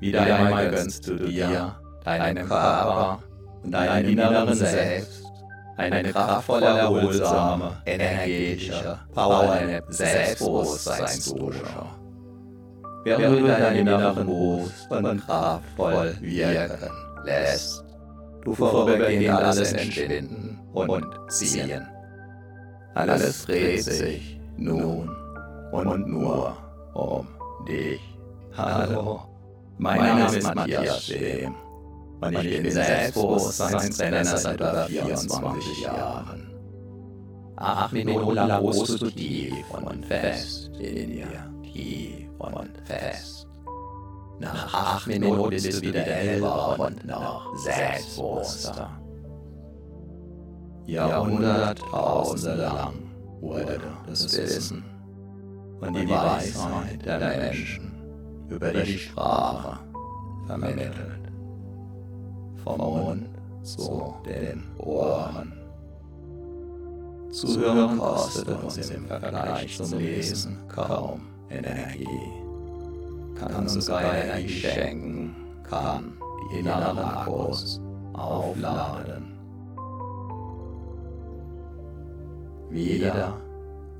Wieder einmal gönnst du dir, deinem Körper und deinem inneren Selbst eine kraftvolle, erholsame, energetische, powernap Selbstbewusstseinsdusche. Während du deinen inneren Brust und kraftvoll wirken lässt, du vorübergehend alles entschwinden und ziehen. Alles dreht sich nun und nur um dich. Hallo, mein, mein Name ist Matthias Schem und ich bin Selbstbewusstseinstrainer seit über 24 Jahren. Acht Minuten lang ruhst du tief und fest in dir, tief und fest. Nach acht Minuten bist du wieder hellwach und noch selbstbewusster. Jahrhunderttausende lang wurde das Wissen und die Weisheit der Menschen über die Sprache vermittelt. Vom Mund zu den Ohren. Zuhören kostet uns im Vergleich zum Lesen kaum Energie. Kann uns sogar Energie schenken, kann die inneren Akkus aufladen. Wieder,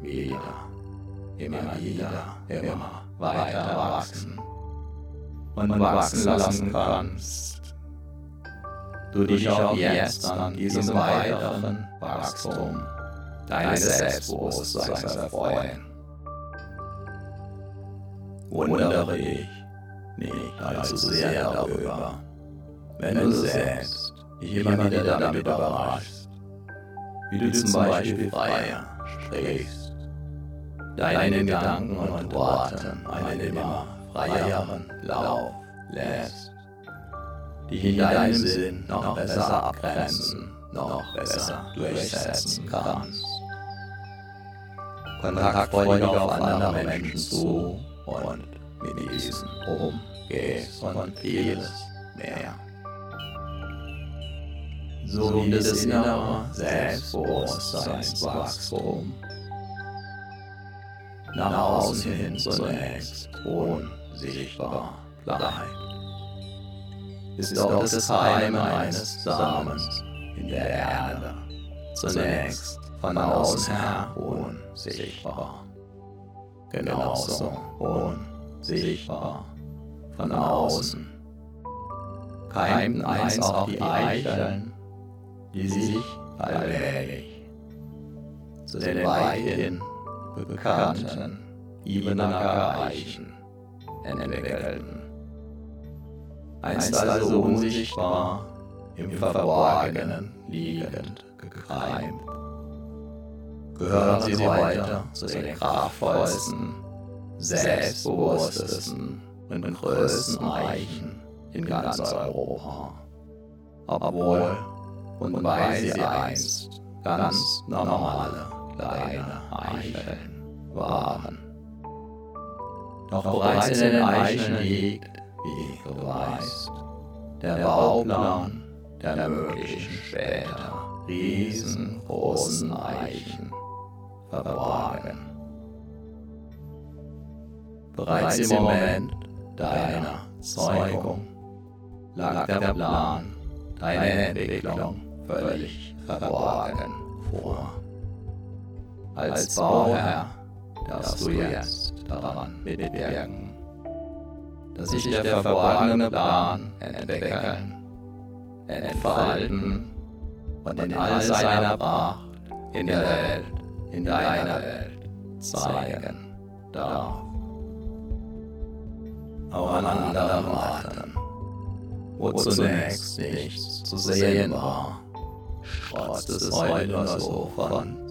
wieder, immer wieder, immer weiter wachsen und wachsen lassen kannst. Du dich auch jetzt an diesem weiteren Wachstum deines Selbstbewusstseins erfreuen. Wundere ich nicht allzu sehr darüber, wenn du selbst dich immer wieder damit überraschst, wie du zum Beispiel freier sprichst, deinen Gedanken und Worten einen immer freieren Lauf lässt, in deinem Sinn noch besser abgrenzen, noch besser durchsetzen kannst. Kontaktfreudig auf andere Menschen zu und mit diesen umgehst und vieles mehr. So wie das innere Selbstbewusstseinswachstum nach außen hin zunächst unsichtbar bleibt, ist auch das Heim eines Samens in der Erde. Zunächst von außen her unsichtbar. Genauso unsichtbar von außen. Keimten einst auch die Eicheln, die sich allmählich zu den weithin bekannten Ibenacker Eichen entwickelten. Einst also unsichtbar im Verborgenen liegend gekreimt, gehören sie weiter zu den kraftvollsten, selbstbewusstesten und größten Eichen in ganz Europa. Obwohl und weil sie einst ganz normale kleine Eicheln waren. Doch bereits in den Eicheln liegt, wie du weißt, der Bauplan der möglichen später riesengroßen Eichen verborgen. Bereits im Moment deiner Zeugung lag der Plan deiner Entwicklung völlig verborgen vor. Als Bauherr darfst du jetzt daran mitwirken, dass sich der verborgene Plan entwickeln, entfalten und in all seiner Pracht in der Welt, in deiner Welt zeigen darf. Auch an anderen Orten, wo zunächst nichts zu sehen war, trotz des heute so von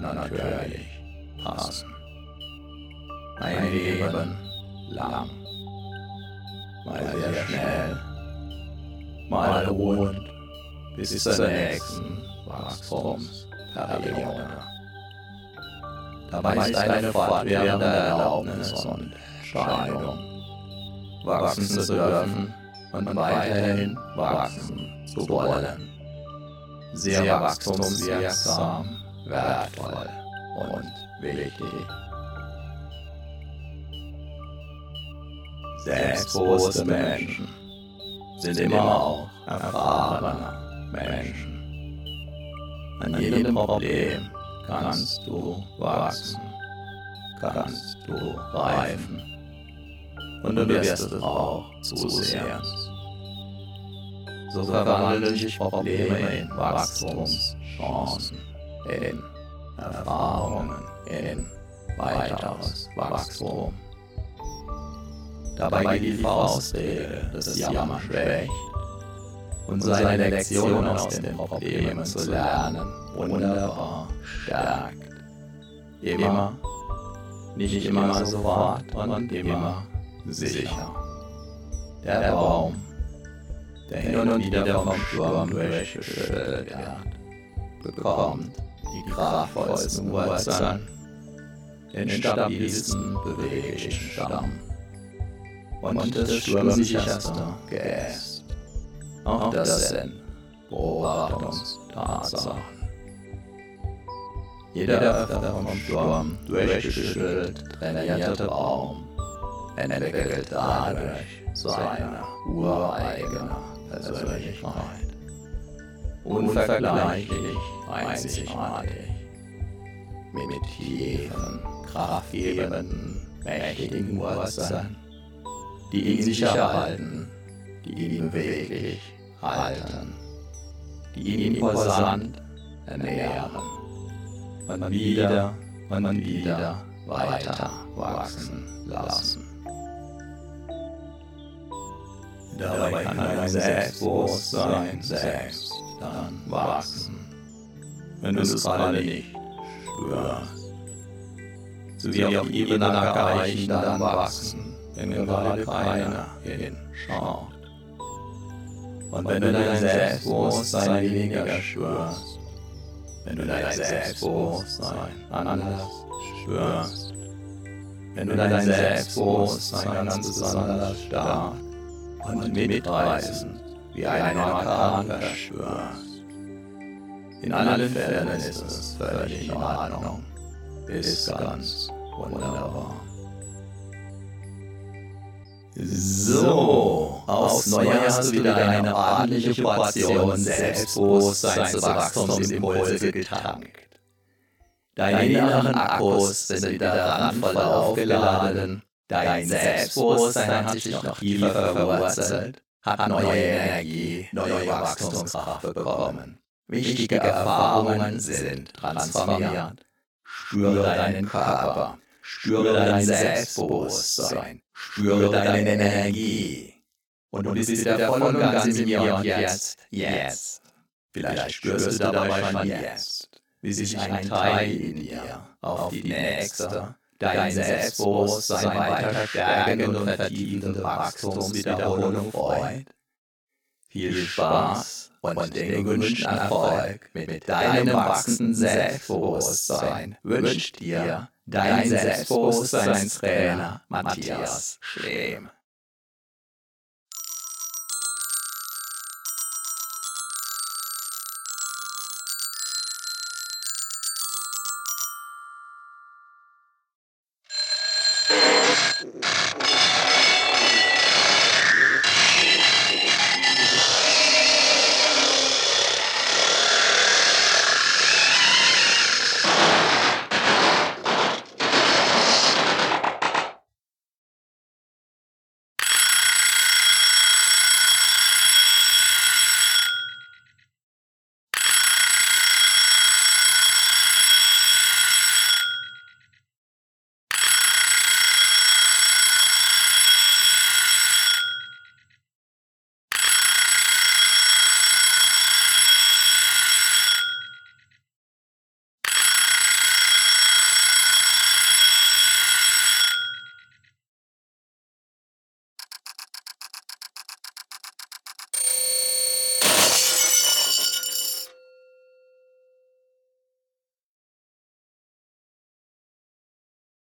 natürlich. Passen. Ein Leben lang. mal sehr schnell, mal ruhend, bis zur nächsten Wachstumsperiode. Dabei ist eine fortwährende Erlaubnis und Entscheidung, wachsen zu dürfen und weiterhin wachsen zu wollen. Sehr wachstumswirksam, wertvoll und wichtig. Selbstbewusste Menschen sind immer auch erfahrene Menschen. An jedem Problem kannst du wachsen, kannst du reifen und du wirst es auch zusehen. So verwandeln sich Probleme in Wachstumschancen, in Erfahrungen, in weiteres Wachstum. Dabei geht die Faustregel des Jammer schwächt und seine Lektion aus den Problemen zu lernen wunderbar stärkt. Immer, nicht immer sofort und immer sicher. Der Baum, der hin und wieder vom Sturm durchgeschüttelt wird, bekommt kraftvollsten Wurzeln, den stabilsten beweglichen Stamm und das sturmsicherste Geäst. Auch das sind Beobachtungstatsachen. Jeder vom Sturm durchgeschüttelt trainierte Baum entwickelt dadurch seine ureigene Persönlichkeit. Unvergleichlich einzigartig. Mit tiefen, kraftgebenden, mächtigen Wurzeln, die ihn sicher halten, die ihn beweglich halten, die ihn imposant ernähren und wieder und wieder weiter wachsen lassen. Dabei kann dein Selbstbewusstsein selbst dann wachsen, wenn du es gerade nicht spürst. So wie auf Ebene Eichen dann wachsen, wenn gerade keiner hinschaut. Und wenn du dein Selbstbewusstsein weniger spürst, wenn du dein Selbstbewusstsein anders spürst, wenn du dein Selbstbewusstsein ganz besonders stark und mitreißend wie ein Orkan verspürst. In allen Fällen ist es völlig in Ordnung, ist ganz wunderbar. So, aufs Neue hast du wieder eine ordentliche Portion Selbstbewusstseinswachstumsimpulse getankt. Deine inneren Akkus sind wieder randvoll aufgeladen, dein Selbstbewusstsein hat sich noch tiefer verwurzelt, hat neue Energie, neue Wachstumskraft bekommen. Wichtige Erfahrungen sind transformiert. Spüre deinen Körper, spüre dein Selbstbewusstsein, spüre deine Energie. Und du bist wieder voll und ganz in mir und jetzt, jetzt. Vielleicht spürst du dabei schon jetzt, wie sich ein Teil in dir auf die nächste, dein Selbstbewusstsein weiter stärkende und vertiefende Wachstumswiederholung freut. Viel Spaß und den gewünschten Erfolg mit deinem wachsenden Selbstbewusstsein wünscht dir dein Selbstbewusstseinstrainer Matthias Schlehm.